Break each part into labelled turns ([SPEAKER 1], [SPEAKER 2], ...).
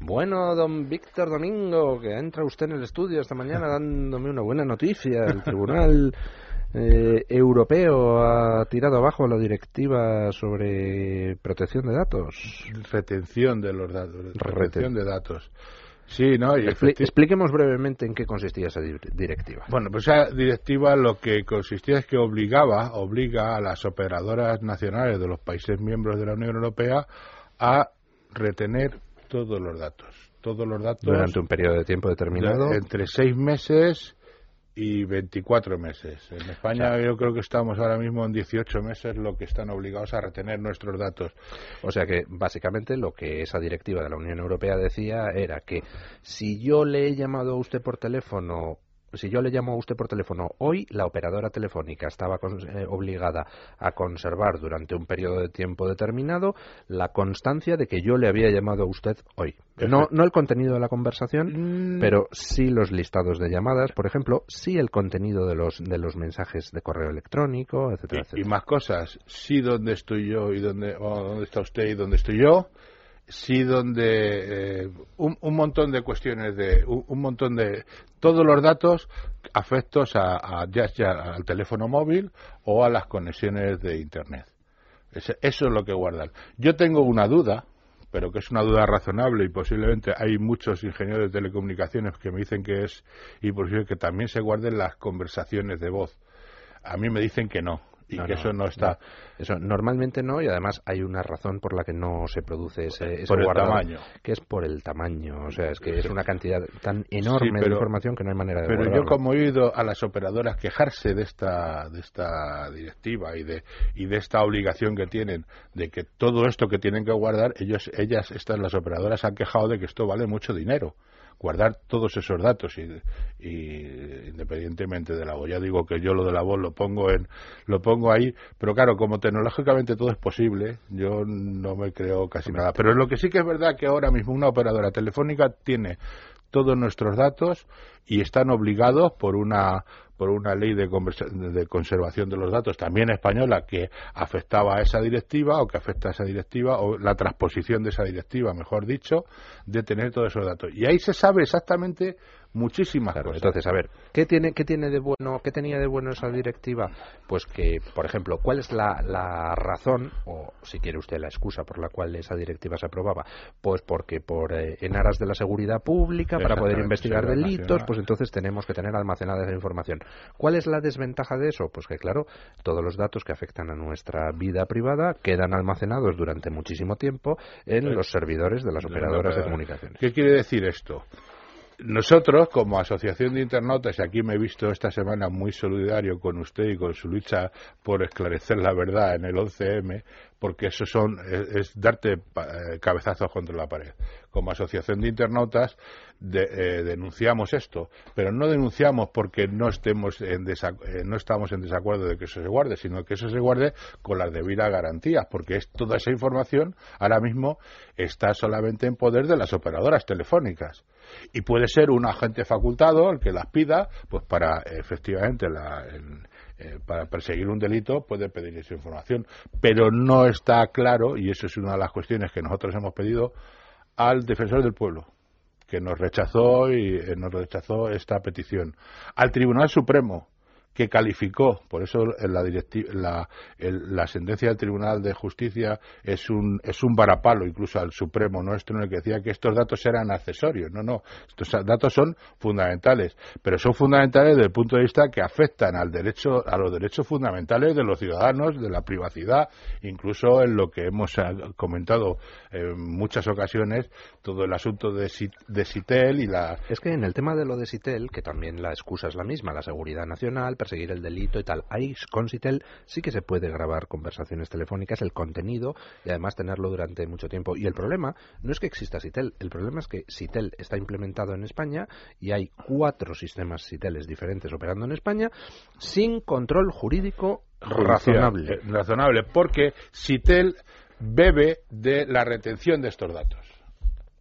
[SPEAKER 1] Bueno, don Víctor Domingo, que entra usted en el estudio esta mañana dándome una buena noticia. El Tribunal eh, Europeo ha tirado abajo la directiva sobre protección de datos.
[SPEAKER 2] Retención de los datos. Retención de datos. Sí, ¿no?
[SPEAKER 1] expliquemos brevemente en qué consistía esa directiva.
[SPEAKER 2] Bueno, pues esa directiva lo que consistía es que obligaba, obliga a las operadoras nacionales de los países miembros de la Unión Europea a retener todos los datos. Todos los datos.
[SPEAKER 1] Durante un periodo de tiempo determinado.
[SPEAKER 2] entre seis meses y 24 meses. En España yo creo que estamos ahora mismo en 18 meses lo que están obligados a retener nuestros datos.
[SPEAKER 1] O sea que básicamente lo que esa directiva de la Unión Europea decía era que si yo le he llamado a usted por teléfono si yo le llamo a usted por teléfono hoy, la operadora telefónica estaba eh, obligada a conservar durante un periodo de tiempo determinado la constancia de que yo le había llamado a usted hoy. No, no el contenido de la conversación, mm. pero sí los listados de llamadas, por ejemplo, sí el contenido de los, de los mensajes de correo electrónico, etcétera,
[SPEAKER 2] y,
[SPEAKER 1] etcétera.
[SPEAKER 2] Y más cosas, sí dónde estoy yo y dónde, dónde está usted y dónde estoy yo, sí donde eh, un, montón de cuestiones de un, montón de todos los datos afectos a, ya, al teléfono móvil o a las conexiones de internet. Eso es lo que guardan. Yo tengo una duda pero que es una duda razonable y posiblemente hay muchos ingenieros de telecomunicaciones que me dicen que es y posible que también se guarden las conversaciones de voz. A mí me dicen que no y que eso no está.
[SPEAKER 1] Eso normalmente no y además hay una razón por la que no se produce ese, ese
[SPEAKER 2] por el tamaño.
[SPEAKER 1] que es por el tamaño. O sea, es que es una cantidad tan enorme de información que no hay manera de.
[SPEAKER 2] Pero yo como he oído a las operadoras quejarse de esta de esta directiva y de y de esta obligación que tienen de que todo esto que tienen que guardar ellos ellas estas las operadoras han quejado de que esto vale mucho dinero guardar todos esos datos y, independientemente de la voz. Ya digo que yo lo de la voz lo pongo en lo pongo ahí, pero claro, como tecnológicamente todo es posible, yo no me creo casi nada. Pero lo que sí que es verdad que ahora mismo una operadora telefónica tiene todos nuestros datos y están obligados por una por una ley de, de, conservación de los datos también española que afectaba a esa directiva o que afecta a esa directiva o la transposición de esa directiva, mejor dicho, de tener todos esos datos. Y ahí se sabe exactamente muchísimas cosas.
[SPEAKER 1] Entonces, a ver, ¿qué tiene, ¿qué tiene de bueno, qué tenía de bueno esa directiva? Pues que, por ejemplo, ¿cuál es la, la razón, o si quiere usted la excusa por la cual esa directiva se aprobaba? Pues porque por eh, en aras de la seguridad pública, para poder investigar delitos, pues entonces tenemos que tener almacenada esa información. ¿Cuál es la desventaja de eso? Pues que, claro, todos los datos que afectan a nuestra vida privada quedan almacenados durante muchísimo tiempo en los servidores de las operadoras de comunicaciones.
[SPEAKER 2] ¿Qué quiere decir esto? Nosotros, como Asociación de Internautas, y aquí me he visto esta semana muy solidario con usted y con su lucha por esclarecer la verdad en el 11M, porque eso son, es, darte eh, cabezazos contra la pared. Como Asociación de Internautas eh, denunciamos esto, pero no denunciamos porque no, estemos en eh, no estamos en desacuerdo de que eso se guarde, sino que eso se guarde con las debidas garantías, porque es, toda esa información ahora mismo está solamente en poder de las operadoras telefónicas. Y puede ser un agente facultado el que las pida, pues para efectivamente la, eh, para perseguir un delito puede pedir esa información, pero no está claro, y eso es una de las cuestiones que nosotros hemos pedido al defensor del pueblo, que nos rechazó y eh, nos rechazó esta petición, al Tribunal Supremo, que calificó, por eso la, la, la, sentencia del Tribunal de Justicia es un, es un varapalo incluso al Supremo nuestro en el que decía que estos datos eran accesorios. No, no, estos datos son fundamentales, pero son fundamentales desde el punto de vista que afectan al derecho, a los derechos fundamentales de los ciudadanos, de la privacidad, incluso en lo que hemos comentado en muchas ocasiones, todo el asunto de, de Citel y la...
[SPEAKER 1] Es que en el tema de lo de Citel, que también la excusa es la misma, la seguridad nacional, perseguir el delito y tal. Ahí con Citel sí que se puede grabar conversaciones telefónicas, el contenido y además tenerlo durante mucho tiempo. Y el problema no es que exista Citel, el problema es que Citel está implementado en España y hay cuatro sistemas Citeles diferentes operando en España sin control jurídico razonable.
[SPEAKER 2] Eh, razonable, porque Citel bebe de la retención de estos datos.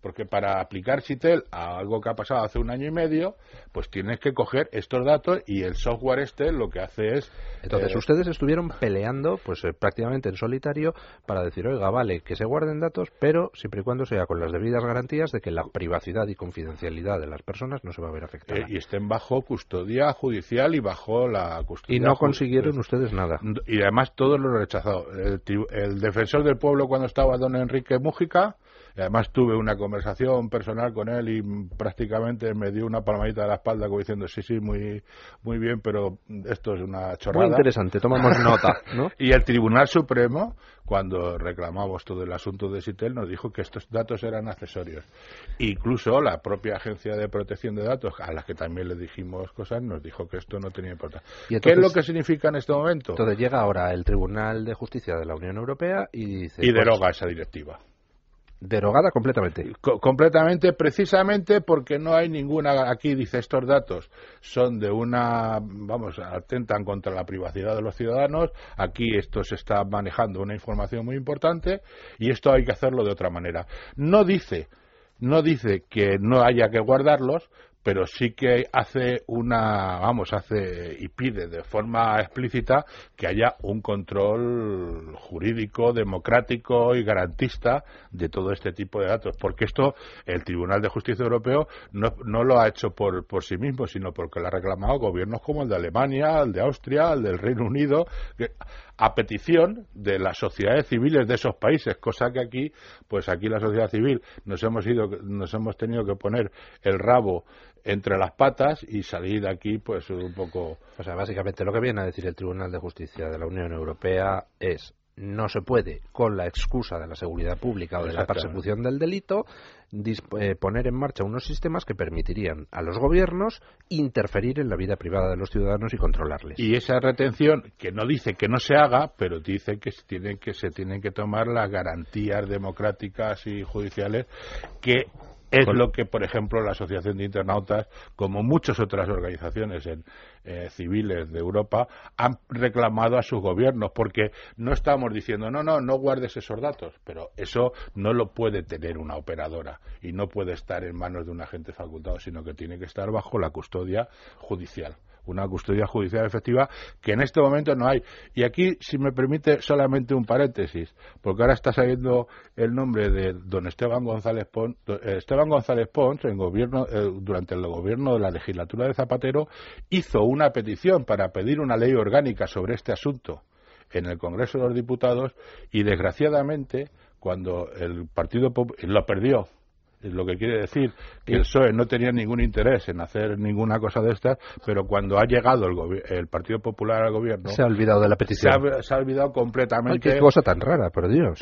[SPEAKER 2] Porque para aplicar Citel a algo que ha pasado hace un año y medio, pues tienes que coger estos datos y el software este lo que hace es...
[SPEAKER 1] Entonces,
[SPEAKER 2] eh,
[SPEAKER 1] ustedes estuvieron peleando, pues eh, prácticamente en solitario, para decir, oiga, vale, que se guarden datos, pero siempre y cuando sea con las debidas garantías de que la privacidad y confidencialidad de las personas no se va a ver afectada.
[SPEAKER 2] eh, y estén bajo custodia judicial y bajo la custodia...
[SPEAKER 1] y no consiguieron ustedes nada.
[SPEAKER 2] Y además todos lo rechazado. El, el defensor del pueblo cuando estaba don Enrique Mújica, y además tuve una conversación personal con él y prácticamente me dio una palmadita de la espalda como diciendo sí, sí, muy, muy bien, pero esto es una
[SPEAKER 1] Muy
[SPEAKER 2] chorrada.
[SPEAKER 1] interesante, tomamos nota, ¿no?
[SPEAKER 2] Y el Tribunal Supremo, cuando reclamamos todo el asunto de Sitel, nos dijo que estos datos eran accesorios. Incluso la propia Agencia de Protección de Datos, a la que también le dijimos cosas, nos dijo que esto no tenía importancia.
[SPEAKER 1] Y
[SPEAKER 2] ¿Qué es lo que significa en este momento?
[SPEAKER 1] Entonces llega ahora el Tribunal de Justicia de la Unión Europea y dice...
[SPEAKER 2] y
[SPEAKER 1] pues,
[SPEAKER 2] deroga esa directiva.
[SPEAKER 1] Derogada completamente.
[SPEAKER 2] Co- completamente, precisamente porque no hay ninguna. Aquí dice estos datos son de una. Vamos, atentan contra la privacidad de los ciudadanos. Aquí esto se está manejando una información muy importante y esto hay que hacerlo de otra manera. No dice, no dice que no haya que guardarlos, pero sí que hace una, vamos, hace y pide de forma explícita que haya un control jurídico, democrático y garantista de todo este tipo de datos, porque esto el Tribunal de Justicia Europeo no, lo ha hecho por, por sí mismo, sino porque lo ha reclamado gobiernos como el de Alemania, el de Austria, el del Reino Unido, a petición de las sociedades civiles de esos países, cosa que aquí, pues aquí la sociedad civil nos hemos ido, nos hemos tenido que poner el rabo entre las patas y salir de aquí, pues un poco.
[SPEAKER 1] O sea, básicamente lo que viene a decir el Tribunal de Justicia de la Unión Europea es no se puede, con la excusa de la seguridad pública o de la persecución del delito, eh, poner en marcha unos sistemas que permitirían a los gobiernos interferir en la vida privada de los ciudadanos y controlarles.
[SPEAKER 2] Y esa retención, que no dice que no se haga, pero dice que se tienen que, se tienen que tomar las garantías democráticas y judiciales que es
[SPEAKER 1] Con-
[SPEAKER 2] lo que, por ejemplo, la Asociación de Internautas, como muchas otras organizaciones en, eh, civiles de Europa, han reclamado a sus gobiernos, porque no estamos diciendo, no, no, no guardes esos datos, pero eso no lo puede tener una operadora y no puede estar en manos de un agente facultado, sino que tiene que estar bajo la custodia judicial una custodia judicial efectiva que en este momento no hay. Y aquí, si me permite, solamente un paréntesis, porque ahora está saliendo el nombre de don Esteban González Pons. eh, Esteban González Pons, en gobierno, eh, durante el gobierno de la legislatura de Zapatero, hizo una petición para pedir una ley orgánica sobre este asunto en el Congreso de los Diputados y, desgraciadamente, cuando el Partido Pop- lo perdió lo que quiere decir que el PSOE no tenía ningún interés en hacer ninguna cosa de estas, pero cuando ha llegado el, el Partido Popular al gobierno,
[SPEAKER 1] Se ha olvidado de la
[SPEAKER 2] se
[SPEAKER 1] petición.
[SPEAKER 2] ha, se ha olvidado
[SPEAKER 1] Ay,
[SPEAKER 2] completamente.
[SPEAKER 1] qué cosa tan rara, por Dios.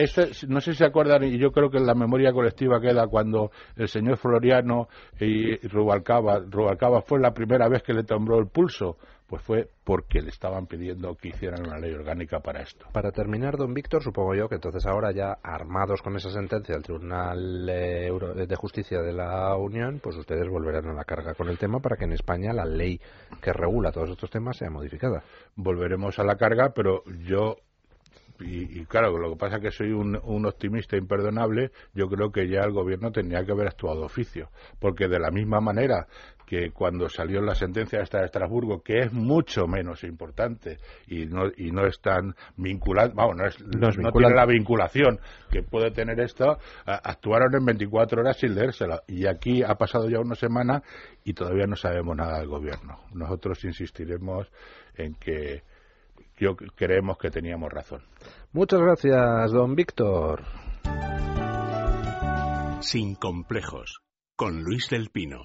[SPEAKER 2] No sé si se acuerdan, y yo creo que en la memoria colectiva queda cuando el señor Floriano y Rubalcaba, Rubalcaba fue la primera vez que le tembló el pulso, pues fue porque le estaban pidiendo que hicieran una ley orgánica para esto.
[SPEAKER 1] Para terminar, don Víctor, supongo yo que entonces ahora ya armados con esa sentencia del Tribunal eh, Euro- de Justicia de la Unión, pues ustedes volverán a la carga con el tema para que en España la ley que regula todos estos temas sea modificada.
[SPEAKER 2] volveremos a la carga, pero yo y, y claro, lo que pasa es que soy un, un optimista imperdonable, yo creo que ya el gobierno tenía que haber actuado oficio, porque de la misma manera que cuando salió la sentencia de Estrasburgo, que es mucho menos importante y no, y no es tan vinculante, vamos, no, es,
[SPEAKER 1] No es
[SPEAKER 2] no
[SPEAKER 1] vinculante.
[SPEAKER 2] tiene la vinculación que puede tener esto, actuaron en 24 horas sin leérsela. Y aquí ha pasado ya una semana y todavía no sabemos nada del gobierno. Nosotros insistiremos en que yo creemos que teníamos razón.
[SPEAKER 1] Muchas gracias, don Víctor.
[SPEAKER 3] Sin complejos, con Luis del Pino.